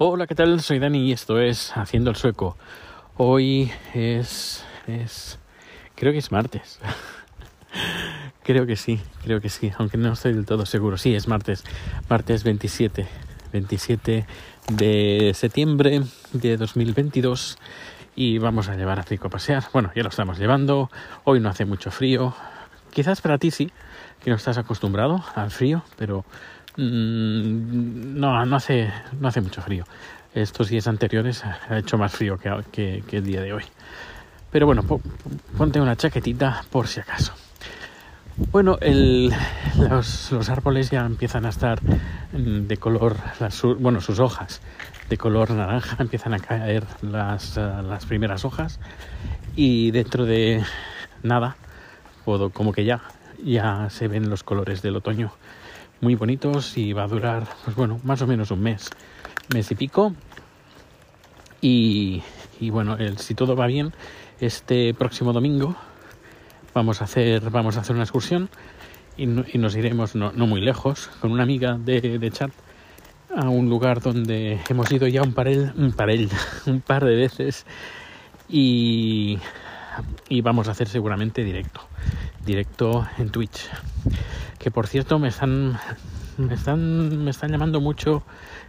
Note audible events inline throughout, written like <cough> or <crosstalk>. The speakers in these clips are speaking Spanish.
Hola, ¿qué tal? Soy Dani y esto es Haciendo el Sueco. Hoy es. es. creo que es martes. <laughs> creo que sí, creo que sí, aunque no estoy del todo seguro. Sí, es martes, martes 27. 27 de septiembre de 2022 y vamos a llevar a Rico a pasear. Bueno, ya lo estamos llevando. Hoy no hace mucho frío. Quizás para ti sí, que no estás acostumbrado al frío, pero Mm, no, no hace, no hace mucho frío. Estos días anteriores ha hecho más frío que, el día de hoy. Pero bueno, ponte una chaquetita por si acaso. Bueno, los, árboles ya empiezan a estar de color, bueno, sus hojas de color naranja, <laughs> empiezan a caer las, las primeras hojas y dentro de nada, como que ya, ya se ven los colores del otoño muy bonitos y va a durar, pues bueno, más o menos un mes, mes y pico. Y, bueno, el, si todo va bien, este próximo domingo vamos a hacer, vamos a hacer una excursión y, nos iremos no, muy lejos con una amiga de, chat a un lugar donde hemos ido ya un par, un <laughs> un par de veces y, y vamos a hacer seguramente directo, directo en Twitch. Que por cierto me están me están me están llamando mucho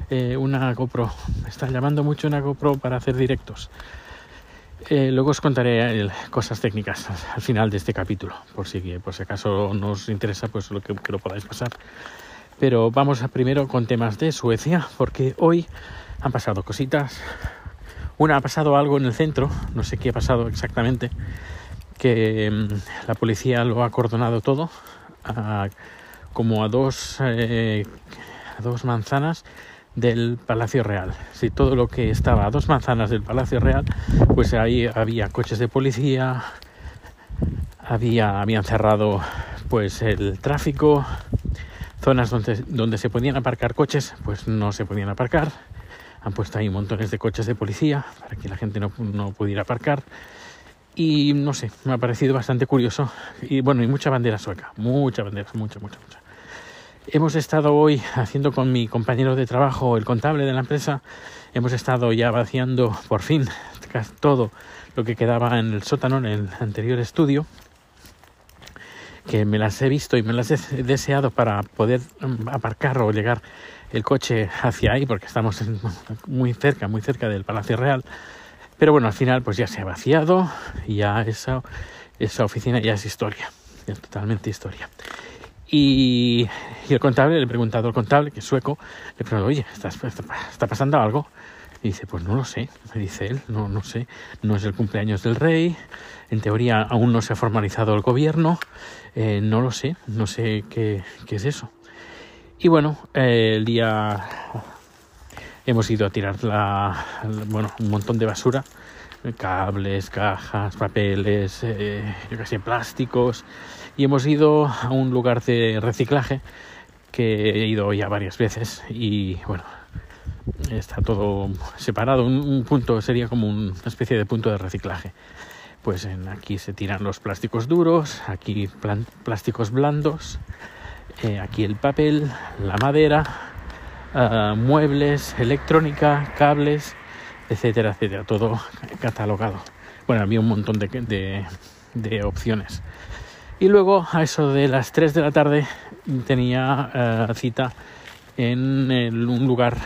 eh, una GoPro. Están llamando mucho una GoPro para hacer directos. Eh, luego os contaré cosas técnicas al final de este capítulo por si por si acaso nos interesa pues lo que, que lo podáis pasar. Pero vamos a primero con temas de Suecia porque hoy han pasado cositas. Una ha pasado algo en el centro no sé qué ha pasado exactamente que mm, la policía lo ha acordonado todo como a dos, eh, a dos manzanas del Palacio Real. Si todo lo que estaba a dos manzanas del Palacio Real, pues ahí había coches de policía, había, habían cerrado pues el tráfico, zonas donde, donde se podían aparcar coches, pues no se podían aparcar. Han puesto ahí montones de coches de policía para que la gente no, no pudiera aparcar y no sé, me ha parecido bastante curioso. Y bueno, y mucha bandera sueca, mucha bandera, mucha, mucha, mucha. Hemos estado hoy haciendo con mi compañero de trabajo, el contable de la empresa, hemos estado ya vaciando por fin todo lo que quedaba en el sótano, en el anterior estudio, que me las he visto y me las he deseado para poder mm, aparcar o llegar el coche hacia ahí, porque estamos muy cerca, muy cerca del Palacio Real pero bueno, al final pues ya se ha vaciado y ya esa, esa oficina ya es historia, es totalmente historia. Y, el contable, le he preguntado al contable, que es sueco, le he preguntado, oye, ¿está, está, pasando algo? Y dice, pues no lo sé, me dice él, no, no sé, no es el cumpleaños del rey, en teoría aún no se ha formalizado el gobierno, eh, no lo sé, no sé qué, qué es eso. Y bueno, eh, el día hemos ido a tirar la, bueno, un montón de basura, cables, cajas, papeles, eh, yo casi plásticos, y hemos ido a un lugar de reciclaje que he ido ya varias veces y bueno, está todo separado, un, punto sería como una especie de punto de reciclaje. Pues en, aquí se tiran los plásticos duros, aquí plásticos blandos, eh, aquí el papel, la madera, Ah, muebles, electrónica, cables, etcétera, etcétera, todo catalogado. Bueno, había un montón de, de, opciones. Y luego, a eso de las 3 de la tarde, tenía ah, cita en un lugar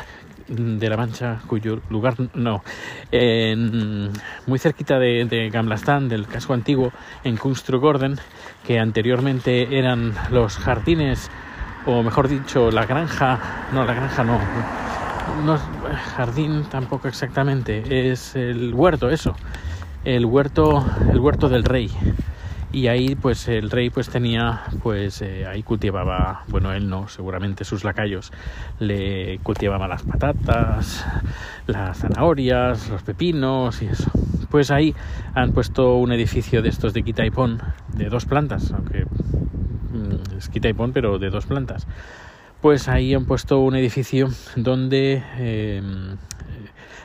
de La Mancha, cuyo lugar no, en, muy cerquita de, de Gamlastan, del casco antiguo, en Kunstrugorden, que anteriormente eran los jardines o mejor dicho, la granja, no, la granja no, no es jardín tampoco exactamente, es el huerto, eso, el huerto, el huerto del rey. Y ahí, pues, el rey, pues, tenía, pues, eh, ahí cultivaba, bueno, él no, seguramente sus lacayos le cultivaban las patatas, las zanahorias, los pepinos y eso. Pues ahí han puesto un edificio de estos de Quitaipón, de dos plantas, aunque quita y pon, pero de dos plantas. Pues ahí han puesto un edificio donde em,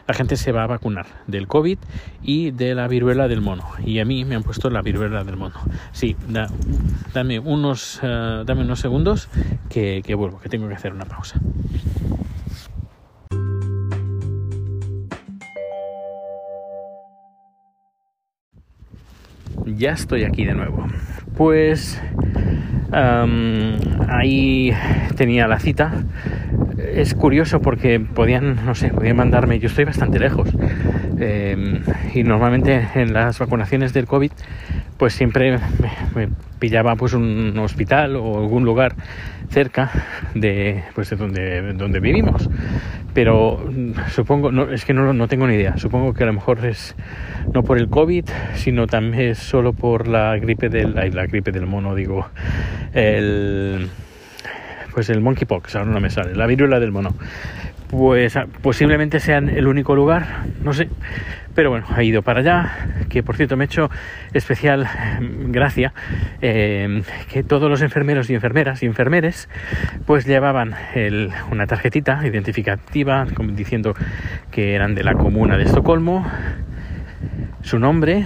la gente se va a vacunar del COVID y de la viruela del mono. Y a mí me han puesto la viruela del mono. Sí, dame, unos, eh, dame unos segundos que vuelvo, que tengo que hacer una pausa. Ya estoy aquí de nuevo. Pues ahí tenía la cita. Es curioso porque podían, no sé, podían mandarme, yo estoy bastante lejos. Em, y normalmente en las vacunaciones del COVID, pues siempre me, pillaba pues un hospital o algún lugar cerca de, pues de donde, donde vivimos pero mm, supongo, no, es que no, no tengo ni idea, supongo que a lo mejor es no por el COVID, sino también solo por la gripe del, la gripe del mono, digo, el, pues el monkeypox, ahora no me sale, la viruela del mono. Pues ah, posiblemente sean el único lugar, no sé, pero bueno, ha ido para allá, que por cierto me ha hecho especial mm, gracia em, que todos los enfermeros y enfermeras y enfermeres pues llevaban una tarjetita identificativa diciendo que eran de la comuna de Estocolmo su nombre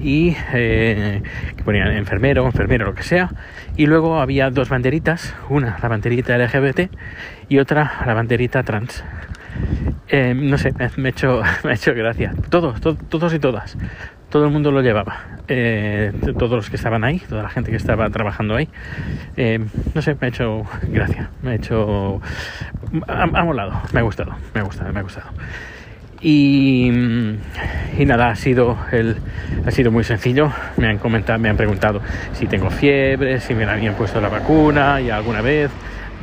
y eh, que ponían enfermero, enfermero, lo que sea. Y luego había dos banderitas, una la banderita LGBT y otra la banderita trans. Eh, no sé, me, ha hecho, <laughs> me ha hecho gracia. Todos, todos y todas. Todo el mundo lo llevaba. Eh, todos los que estaban ahí, toda la gente que estaba trabajando ahí. Eh, no sé, me ha hecho gracia. Me ha hecho. Ha, ha molado. Me ha gustado. Me ha gustado, me ha gustado. Y, y, nada, ha sido, el, ha sido muy sencillo. Me han comentado, me han preguntado si tengo fiebre, si me habían puesto la vacuna y alguna vez.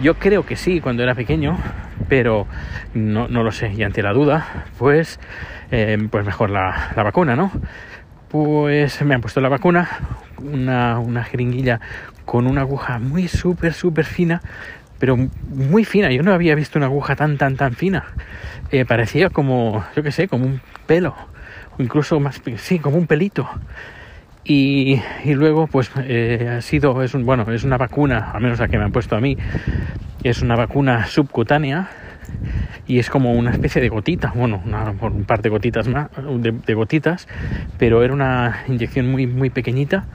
Yo creo que sí cuando era pequeño, pero no, no lo sé. Y ante la duda, pues, eh, pues mejor la, la, vacuna, ¿no? Pues me han puesto la vacuna, una, una jeringuilla con una aguja muy súper, súper fina, pero muy fina. Yo no había visto una aguja tan, tan, tan fina. Eh, parecía como, yo qué sé, como un pelo, o incluso más, sí, como un pelito. Y, luego, pues eh, ha sido, es un, bueno, es una vacuna, al menos la que me han puesto a mí, es una vacuna subcutánea y es como una especie de gotita, bueno, una, un par de gotitas más, de, de, gotitas, pero era una inyección muy, muy pequeñita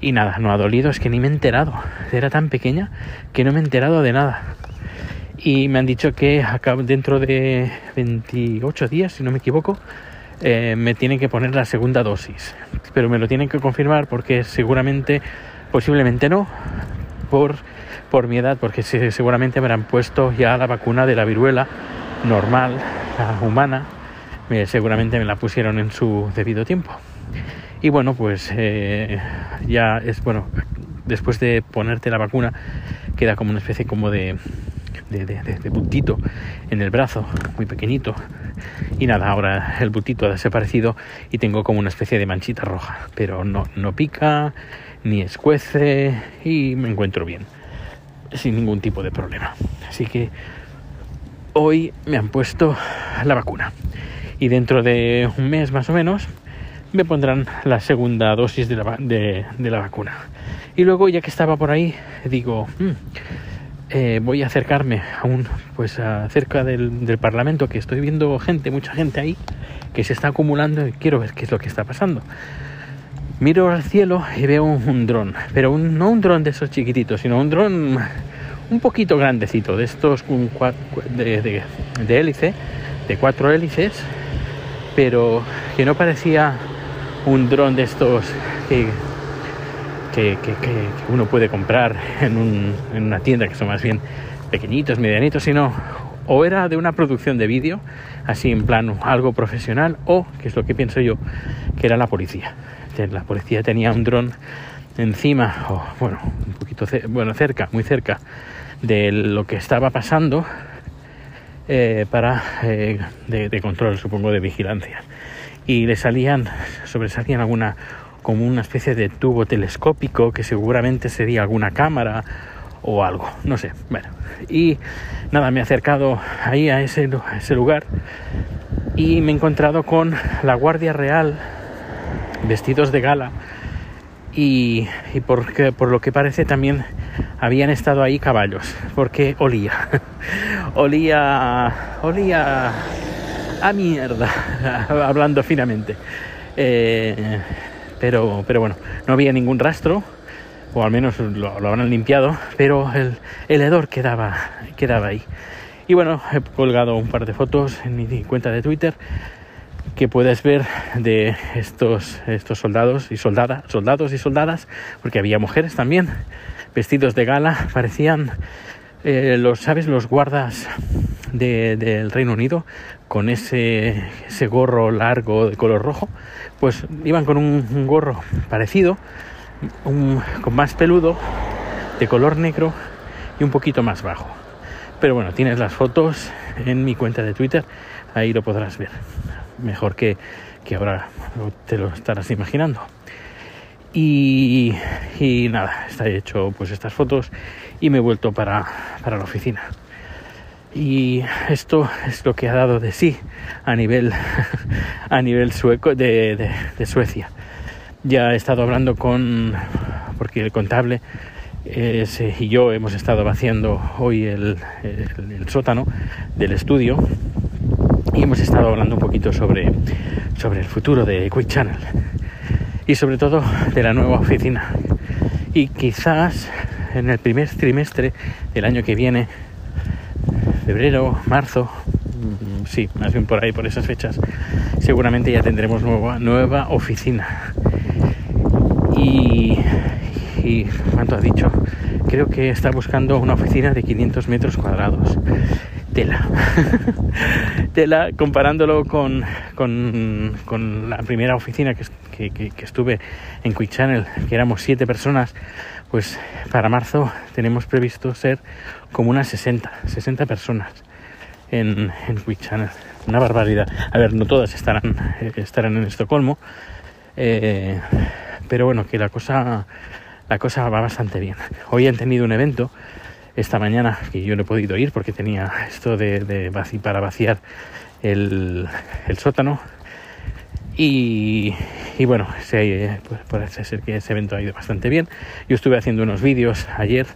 y nada, no ha dolido, es que ni me he enterado, era tan pequeña que no me he enterado de nada. Y me han dicho que dentro de 28 días, si no me equivoco, eh, me tienen que poner la segunda dosis. Pero me lo tienen que confirmar porque seguramente, posiblemente no, por, por mi edad, porque seguramente me han puesto ya la vacuna de la viruela normal, la humana, seguramente me la pusieron en su debido tiempo. Y bueno, pues eh, ya es bueno, después de ponerte la vacuna, queda como una especie como de, de, puntito en el brazo, muy pequeñito. Y nada, ahora el puntito ha desaparecido y tengo como una especie de manchita roja, pero no, no pica, ni escuece y me encuentro bien, sin ningún tipo de problema. Así que hoy me han puesto la vacuna y dentro de un mes más o menos me pondrán la segunda dosis de la, de, la vacuna. Y luego ya que estaba por ahí, digo, mmm, eh, voy a acercarme a un, pues a, cerca del, del, Parlamento, que estoy viendo gente, mucha gente ahí, que se está acumulando y quiero ver qué es lo que está pasando. Miro al cielo y veo un, dron, pero no un dron de esos chiquititos, sino un dron un poquito grandecito, de estos de, de hélice, de cuatro hélices, pero que no parecía un dron de estos que que, uno puede comprar en, un, en, una tienda que son más bien pequeñitos, medianitos, sino o era de una producción de vídeo, así en plan algo profesional, o, que es lo que pienso yo, que era la policía. La policía tenía un dron encima, o bueno, un poquito, bueno, cerca, muy cerca de lo que estaba pasando eh, para eh, de, de, control, supongo, de vigilancia. Y le salían, sobresalían alguna como una especie de tubo telescópico que seguramente sería alguna cámara o algo, no sé. Bueno, y nada, me he acercado ahí a ese, lugar y me he encontrado con la Guardia Real vestidos de gala y, y porque, por lo que parece también habían estado ahí caballos porque olía <laughs> olía olía a mierda <laughs> hablando finamente eh, pero, pero bueno, no había ningún rastro, o al menos lo, lo habrán limpiado, pero el, el hedor quedaba, quedaba ahí. Y bueno, he colgado un par de fotos en mi cuenta de Twitter que puedes ver de estos, estos soldados y soldadas, soldados y soldadas, porque había mujeres también, vestidos de gala, parecían eh, los, ¿sabes? Los guardas del Reino Unido con ese, ese gorro largo de color rojo, pues iban con un, gorro parecido, con más peludo, de color negro y un poquito más bajo. Pero bueno, tienes las fotos en mi cuenta de Twitter, ahí lo podrás ver. Mejor que, que ahora te lo estarás imaginando. Y, y, nada, está hecho pues estas fotos y me he vuelto para, para la oficina. Y esto es lo que ha dado de sí a nivel, <laughs> a nivel sueco de, de, Suecia. Ya he estado hablando con, porque el contable y yo hemos estado vaciando hoy el, el, sótano del estudio y hemos estado hablando un poquito sobre, sobre el futuro de Quick Channel y sobre todo de la nueva oficina. Y quizás en el primer trimestre del año que viene, febrero, marzo, sí, más bien por ahí, por esas fechas, seguramente ya tendremos nueva, nueva oficina. Y, y, ¿cuánto ha dicho? Creo que está buscando una oficina de 500 metros cuadrados. Tela. <laughs> Tela, comparándolo con, con, la primera oficina que, que, que, estuve en Quick Channel, que éramos siete personas, pues para marzo tenemos previsto ser como unas 60, 60 personas en, en Quick Channel. Una barbaridad. A ver, no todas estarán, eh, estarán en Estocolmo, eh, pero bueno, que la cosa, la cosa va bastante bien. Hoy han tenido un evento esta mañana que yo no he podido ir porque tenía esto de, de para vaciar el, el sótano y, bueno, se, pues parece ser que ese evento ha ido bastante bien. Yo estuve haciendo unos vídeos ayer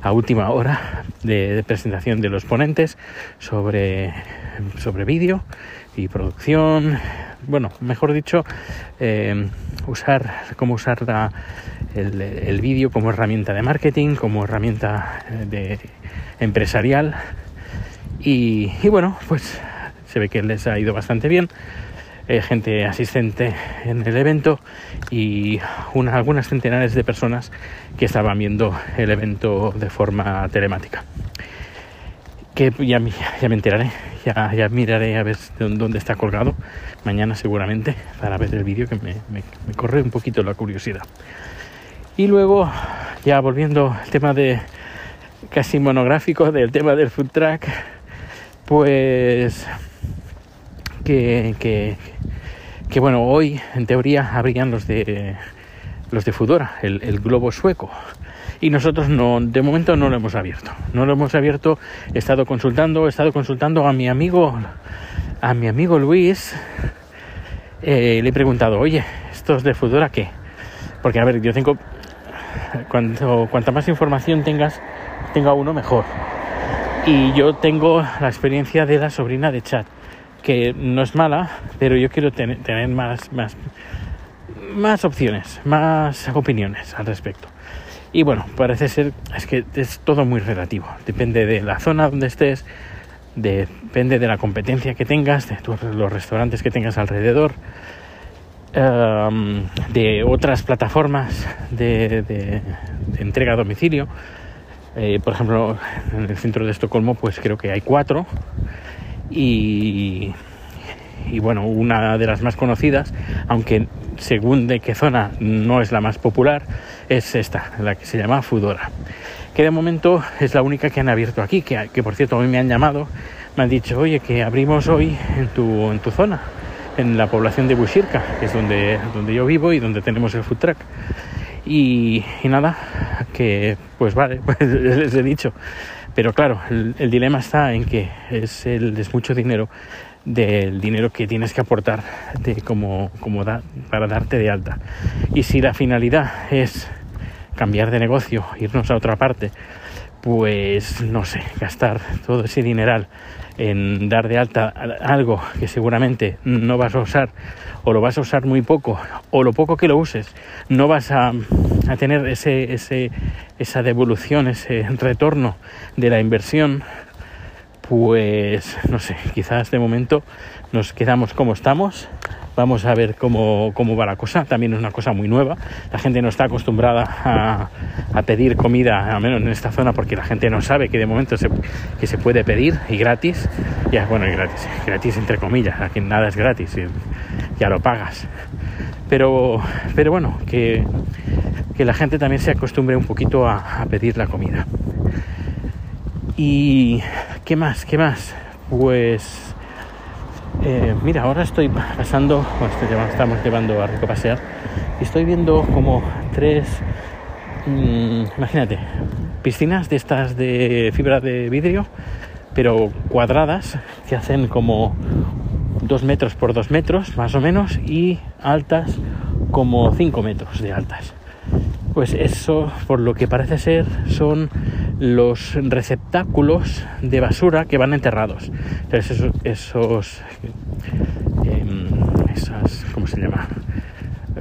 a última hora de, presentación de los ponentes sobre, sobre vídeo y producción. Bueno, mejor dicho, eh, usar cómo usar el, el vídeo como herramienta de marketing, como herramienta de empresarial. Y, y bueno, pues se ve que les ha ido bastante bien. Eh, gente asistente en el evento y algunas centenares de personas que estaban viendo el evento de forma telemática. Que ya, ya me enteraré, ya, miraré a ver dónde está colgado mañana seguramente para ver el vídeo que me, me, me corre un poquito la curiosidad. Y luego, ya volviendo al tema de casi monográfico del tema del food track, pues que, que, que bueno, hoy en teoría habrían los de los de Fudora, el, globo sueco. Y nosotros no, de momento no lo hemos abierto. No lo hemos abierto, he estado consultando, he estado consultando a mi amigo, a mi amigo Luis. Eh, le he preguntado, oye, ¿estos de Fudora qué? Porque a ver, yo tengo, cuanto, cuanta más información tengas, tenga uno mejor. Y yo tengo la experiencia de la sobrina de Chat que no es mala, pero yo quiero tener, más, más, más opciones, más opiniones al respecto. Y bueno, parece ser, es que es todo muy relativo. Depende de la zona donde estés, depende de la competencia que tengas, de los restaurantes que tengas alrededor, de otras plataformas de, entrega a domicilio. Eh, por ejemplo, en el centro de Estocolmo, pues creo que hay cuatro y, bueno, una de las más conocidas, aunque según de qué zona no es la más popular, es esta, la que se llama Fudora, que de momento es la única que han abierto aquí, que, por cierto hoy me han llamado, me han dicho, oye, que abrimos hoy en tu, en tu zona, en la población de Bushirka, que es donde, donde yo vivo y donde tenemos el food truck. Y, y nada, que pues vale, <laughs> pues les he dicho, pero claro, el, dilema está en que es, el, mucho dinero del dinero que tienes que aportar como para darte de alta. Y si la finalidad es cambiar de negocio, irnos a otra parte, pues no sé, gastar todo ese dineral en dar de alta algo que seguramente no vas a usar o lo vas a usar muy poco o lo poco que lo uses no vas a, a tener ese, ese, esa devolución, ese retorno de la inversión, pues no sé, quizás de momento nos quedamos como estamos. Vamos a ver cómo, cómo va la cosa. También es una cosa muy nueva. La gente no está acostumbrada a, pedir comida, al menos en esta zona, porque la gente no sabe que de momento se, que se puede pedir y gratis. Ya, bueno, y gratis, gratis entre comillas. Aquí nada es gratis, ya lo pagas. Pero, pero bueno, que, que la gente también se acostumbre un poquito a pedir la comida. Y ¿qué más? ¿Qué más? Pues eh, mira, ahora estoy pasando, estamos llevando a Rico Pasear y estoy viendo como tres, mmm, imagínate, piscinas de estas de fibra de vidrio, pero cuadradas, que hacen como dos metros por dos metros, más o menos, y altas como cinco metros de altas. Pues eso, por lo que parece ser, son los receptáculos de basura que van enterrados. Esos, esos eh, esas, ¿cómo se llama?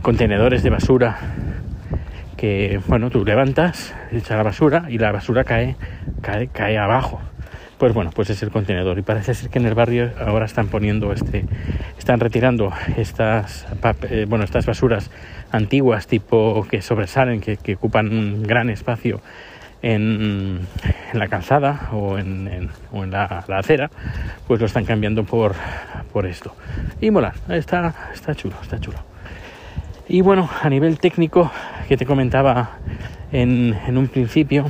Contenedores de basura que, bueno, tú levantas, echas la basura y la basura cae, cae, cae abajo. Pues bueno, pues es el contenedor y parece ser que en el barrio ahora están poniendo este, están retirando estas, eh, bueno, estas basuras antiguas tipo que sobresalen, que, que ocupan un gran espacio en, la calzada o en, o en la, la, acera, pues lo están cambiando por, por esto. Y mola, está, está chulo, está chulo. Y bueno, a nivel técnico, que te comentaba en, en un principio,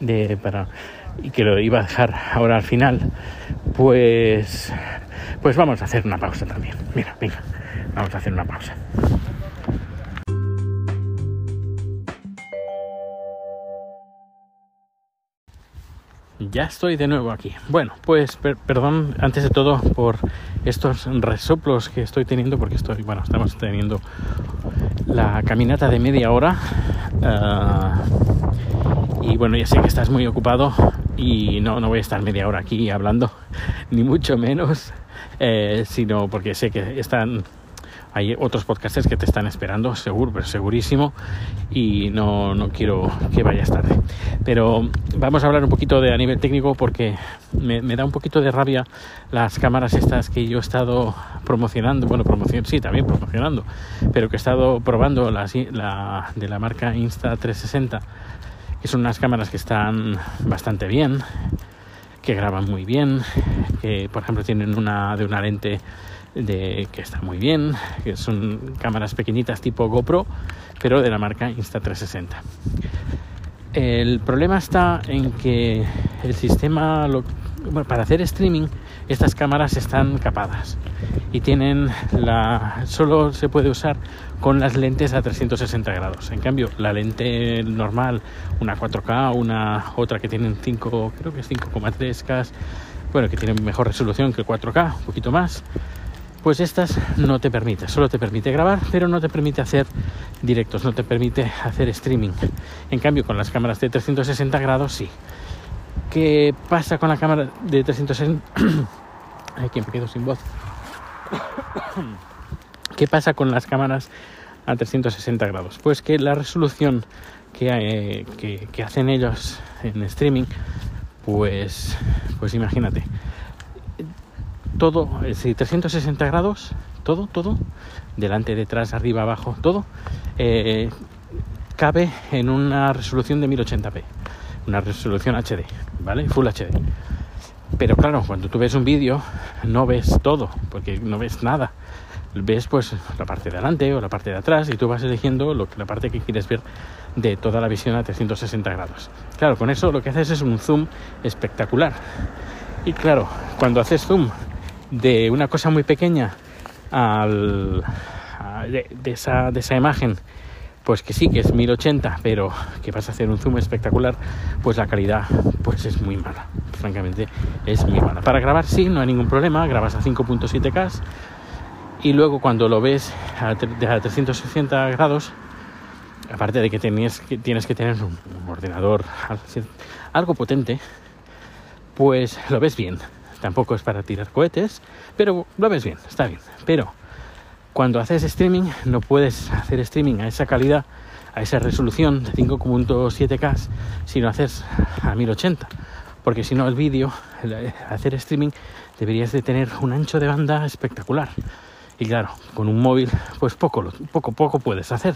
de, para, y que lo iba a dejar ahora al final, pues, pues vamos a hacer una pausa también. Mira, venga, vamos a hacer una pausa. Ya estoy de nuevo aquí. Bueno, pues per perdón antes de todo por estos resoplos que estoy teniendo porque estoy, bueno, estamos teniendo la caminata de media hora uh, y bueno, ya sé que estás muy ocupado y no, no voy a estar media hora aquí hablando, <laughs> ni mucho menos, eh, sino porque sé que están hay otros podcasters que te están esperando, seguro, pero segurísimo, y no, no quiero que vayas tarde. Pero vamos a hablar un poquito de a nivel técnico porque me, me, da un poquito de rabia las cámaras estas que yo he estado promocionando, bueno, promoción, sí, también promocionando, pero que he estado probando la, de la marca Insta360, que son unas cámaras que están bastante bien, que graban muy bien, que por ejemplo tienen una de una lente de, que está muy bien, que son cámaras pequeñitas tipo GoPro, pero de la marca Insta360. El problema está en que el sistema, lo, bueno, para hacer streaming, estas cámaras están capadas y tienen la, solo se puede usar con las lentes a 360 grados. En cambio, la lente normal, una 4K, una otra que tienen 5, creo que es 5,3K, bueno, que tienen mejor resolución que el 4K, un poquito más, pues estas no te permite, solo te permite grabar, pero no te permite hacer directos, no te permite hacer streaming. En cambio, con las cámaras de 360 grados sí. ¿Qué pasa con la cámara de 360? <coughs> Ay, que me quedo sin voz. <coughs> ¿Qué pasa con las cámaras a 360 grados? Pues que la resolución que, eh, que, que hacen ellos en streaming, pues, pues imagínate, todo, es decir, 360 grados, todo, todo, delante, detrás, arriba, abajo, todo, eh, cabe en una resolución de 1080p, una resolución HD, ¿vale? Full HD. Pero claro, cuando tú ves un vídeo, no ves todo, porque no ves nada. Ves pues la parte de adelante o la parte de atrás y tú vas eligiendo la parte que quieres ver de toda la visión a 360 grados. Claro, con eso lo que haces es un zoom espectacular. Y claro, cuando haces zoom de una cosa muy pequeña al, de, esa, de esa imagen pues que sí que es 1080 pero que vas a hacer un zoom espectacular pues la calidad pues es muy mala francamente es muy mala. Para grabar sí no hay ningún problema grabas a 5.7k y luego cuando lo ves a, a 360 grados aparte de que, tenías, que tienes que tener un ordenador algo potente pues lo ves bien Tampoco es para tirar cohetes, pero lo ves bien, está bien. Pero cuando haces streaming no puedes hacer streaming a esa calidad, a esa resolución de 5.7K si no haces a 1080. porque si no el vídeo, hacer streaming, deberías de tener un ancho de banda espectacular. Y claro, con un móvil, pues poco, poco, poco puedes hacer.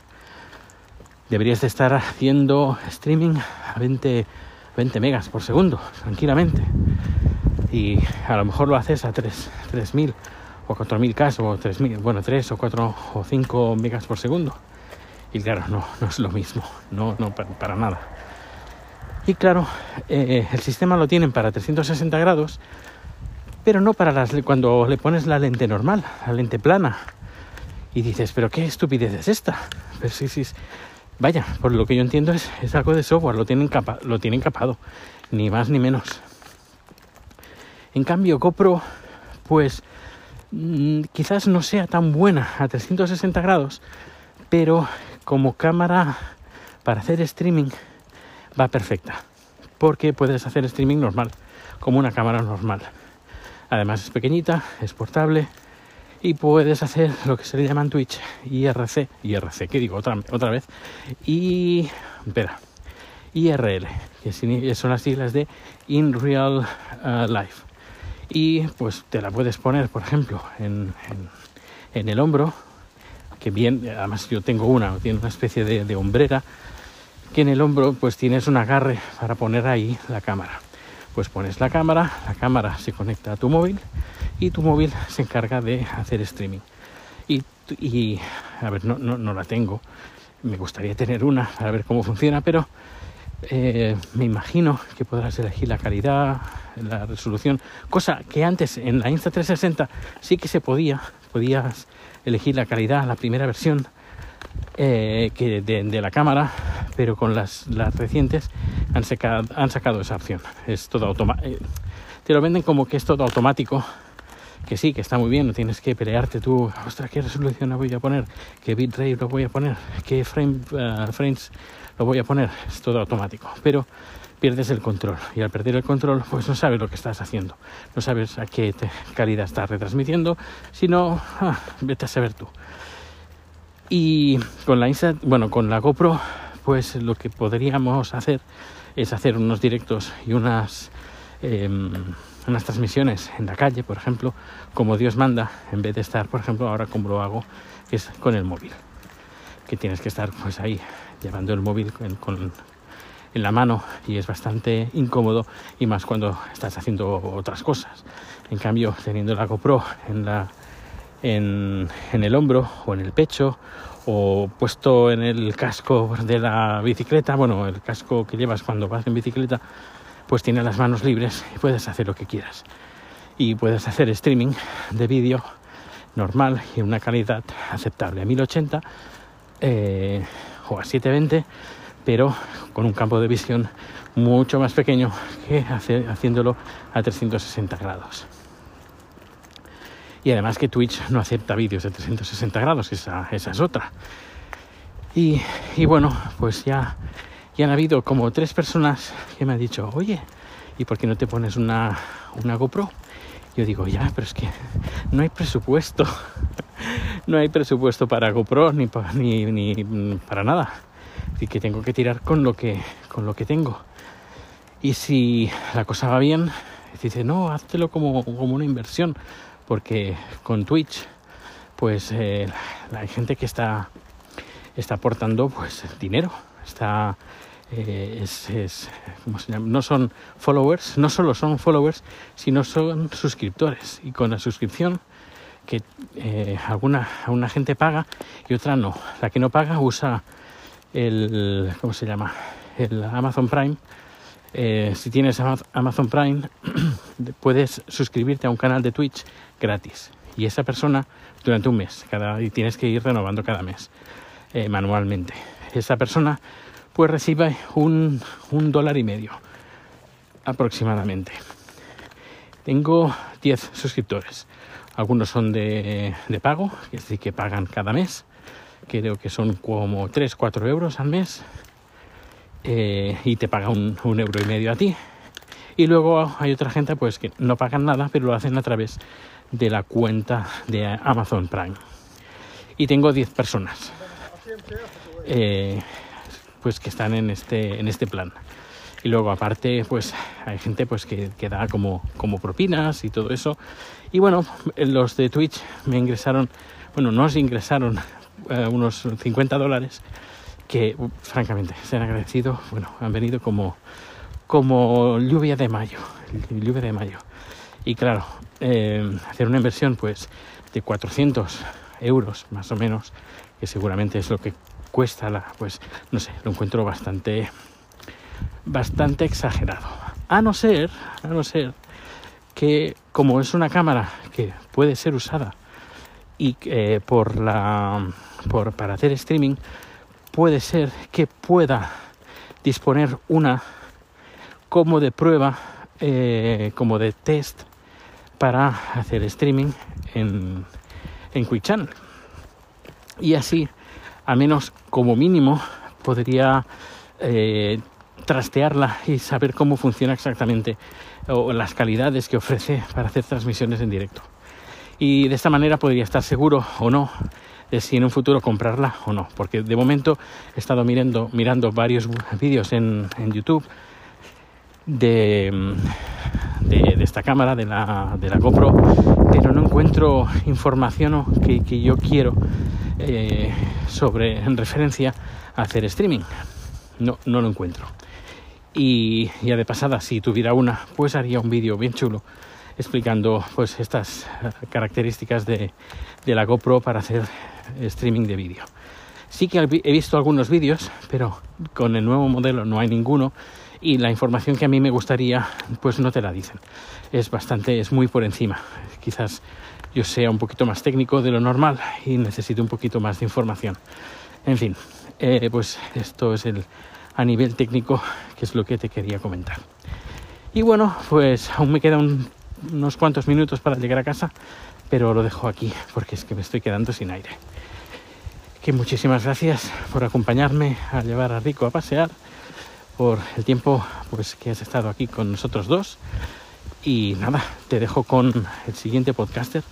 Deberías de estar haciendo streaming a 20, 20 megas por segundo, tranquilamente. Y a lo mejor lo haces a 3, 3000 o 4000 K o 3000, bueno, 3 o 4 o 5 megas por segundo. Y claro, no, no es lo mismo, no, no para, nada. Y claro, eh, el sistema lo tienen para 360 grados, pero no para las, cuando le pones la lente normal, la lente plana. Y dices, pero qué estupidez es esta. Pero sí, sí, vaya, por lo que yo entiendo es, es algo de software, lo tienen, capa, lo tienen capado, ni más ni menos. En cambio, GoPro, pues mm, quizás no sea tan buena a 360 grados, pero como cámara para hacer streaming va perfecta, porque puedes hacer streaming normal, como una cámara normal. Además es pequeñita, es portable y puedes hacer lo que se le llama en Twitch IRC, IRC, ¿qué digo otra, otra vez? Y, espera, IRL, que son las siglas de In Real uh, Life. Y pues te la puedes poner, por ejemplo, en, en, el hombro, que bien, además yo tengo una, tiene una especie de, de hombrera, que en el hombro pues tienes un agarre para poner ahí la cámara pues pones la cámara, la cámara se conecta a tu móvil y tu móvil se encarga de hacer streaming. Y, a ver, no, no, la tengo, me gustaría tener una para ver cómo funciona, pero eh, me imagino que podrás elegir la calidad, la resolución, cosa que antes en la Insta360 sí que se podía, podías elegir la calidad, la primera versión eh, que de, la cámara, pero con las, recientes han, sacado esa opción. Es todo automático. Eh, te lo venden como que es todo automático. Que sí, que está muy bien, no tienes que pelearte tú, ostras, ¿qué resolución lo voy a poner? ¿Qué bitrate lo voy a poner? ¿Qué frame, frames lo voy a poner? Es todo automático. Pero pierdes el control y al perder el control pues no sabes lo que estás haciendo no sabes a qué calidad estás retransmitiendo sino ah, vete a saber tú y con la Insta bueno con la GoPro pues lo que podríamos hacer es hacer unos directos y unas, em, unas transmisiones en la calle, por ejemplo, como Dios manda, en vez de estar, por ejemplo, ahora como lo hago, que es con el móvil. Que tienes que estar pues ahí llevando el móvil con, en la mano y es bastante incómodo y más cuando estás haciendo otras cosas. En cambio, teniendo la GoPro en, la, en, en el hombro o en el pecho o puesto en el casco de la bicicleta, bueno, el casco que llevas cuando vas en bicicleta, pues tiene las manos libres y puedes hacer lo que quieras. Y puedes hacer streaming de vídeo normal y en una calidad aceptable a 1080 eh, o a 720, pero con un campo de visión mucho más pequeño que haciéndolo a 360 grados. Y además que Twitch no acepta vídeos de 360 grados, esa, es otra. Y, bueno, pues ya, ya han habido como tres personas que me han dicho, oye, ¿y por qué no te pones una, una GoPro? Yo digo, ya, pero es que no hay presupuesto. No hay presupuesto para GoPro ni, ni, ni para nada. Y que tengo que tirar con lo que, con lo que tengo. Y si la cosa va bien, dice, no, háztelo como, como una inversión porque con Twitch pues eh, hay gente que está está aportando pues dinero está eh, es, ¿cómo se llama? no son followers no solo son followers sino son suscriptores y con la suscripción que eh, alguna, alguna gente paga y otra no la que no paga usa el cómo se llama el Amazon Prime eh, si tienes Amazon Prime, <clears throat> puedes suscribirte a un canal de Twitch gratis. Y esa persona durante un mes, cada, y tienes que ir renovando cada mes eh, manualmente. Esa persona pues recibe un, un dólar y medio aproximadamente. Tengo 10 suscriptores. Algunos son de, de pago, es decir, que pagan cada mes. Creo que son como 3-4 euros al mes eh, y te paga un, euro y medio a ti. Y luego hay otra gente pues que no pagan nada, pero lo hacen a través de la cuenta de Amazon Prime. Y tengo 10 personas eh, pues que están en este, en este plan. Y luego aparte pues hay gente pues que, que da como, como propinas y todo eso. Y bueno los de Twitch me ingresaron bueno nos ingresaron eh, unos 50 dólares que francamente se han agradecido. Bueno han venido como como lluvia de mayo lluvia de mayo. Y claro eh, hacer una inversión pues de 400 euros más o menos que seguramente es lo que cuesta la pues no sé lo encuentro bastante bastante exagerado. A no ser, a no ser que como es una cámara que puede ser usada y eh, por la por, para hacer streaming puede ser que pueda disponer una como de prueba eh, como de test para hacer streaming en, en Quick Channel y así al menos como mínimo podría eh, trastearla y saber cómo funciona exactamente o las calidades que ofrece para hacer transmisiones en directo. Y de esta manera podría estar seguro o no de si en un futuro comprarla o no, porque de momento he estado mirando, mirando varios vídeos en, en YouTube de, de, esta cámara, de la, de la GoPro, pero no encuentro información que, que yo quiero eh, sobre en referencia a hacer streaming. No, no lo encuentro. Y ya de pasada, si tuviera una, pues haría un vídeo bien chulo explicando pues estas características de, de la GoPro para hacer streaming de vídeo. Sí que he visto algunos vídeos, pero con el nuevo modelo no hay ninguno y la información que a mí me gustaría pues no te la dicen. Es bastante, es muy por encima. Quizás yo sea un poquito más técnico de lo normal y necesito un poquito más de información. En fin, eh, pues esto es el, a nivel técnico, que es lo que te quería comentar. Y bueno, pues aún me quedan unos cuantos minutos para llegar a casa, pero lo dejo aquí porque es que me estoy quedando sin aire. Que muchísimas gracias por acompañarme a llevar a Rico a pasear, por el tiempo pues que has estado aquí con nosotros dos. Y nada, te dejo con el siguiente podcaster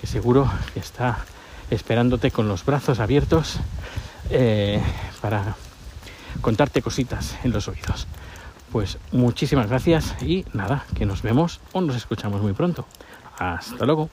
que seguro que está esperándote con los brazos abiertos eh, para contarte cositas en los oídos. Pues muchísimas gracias y nada, que nos vemos o nos escuchamos muy pronto. Hasta luego.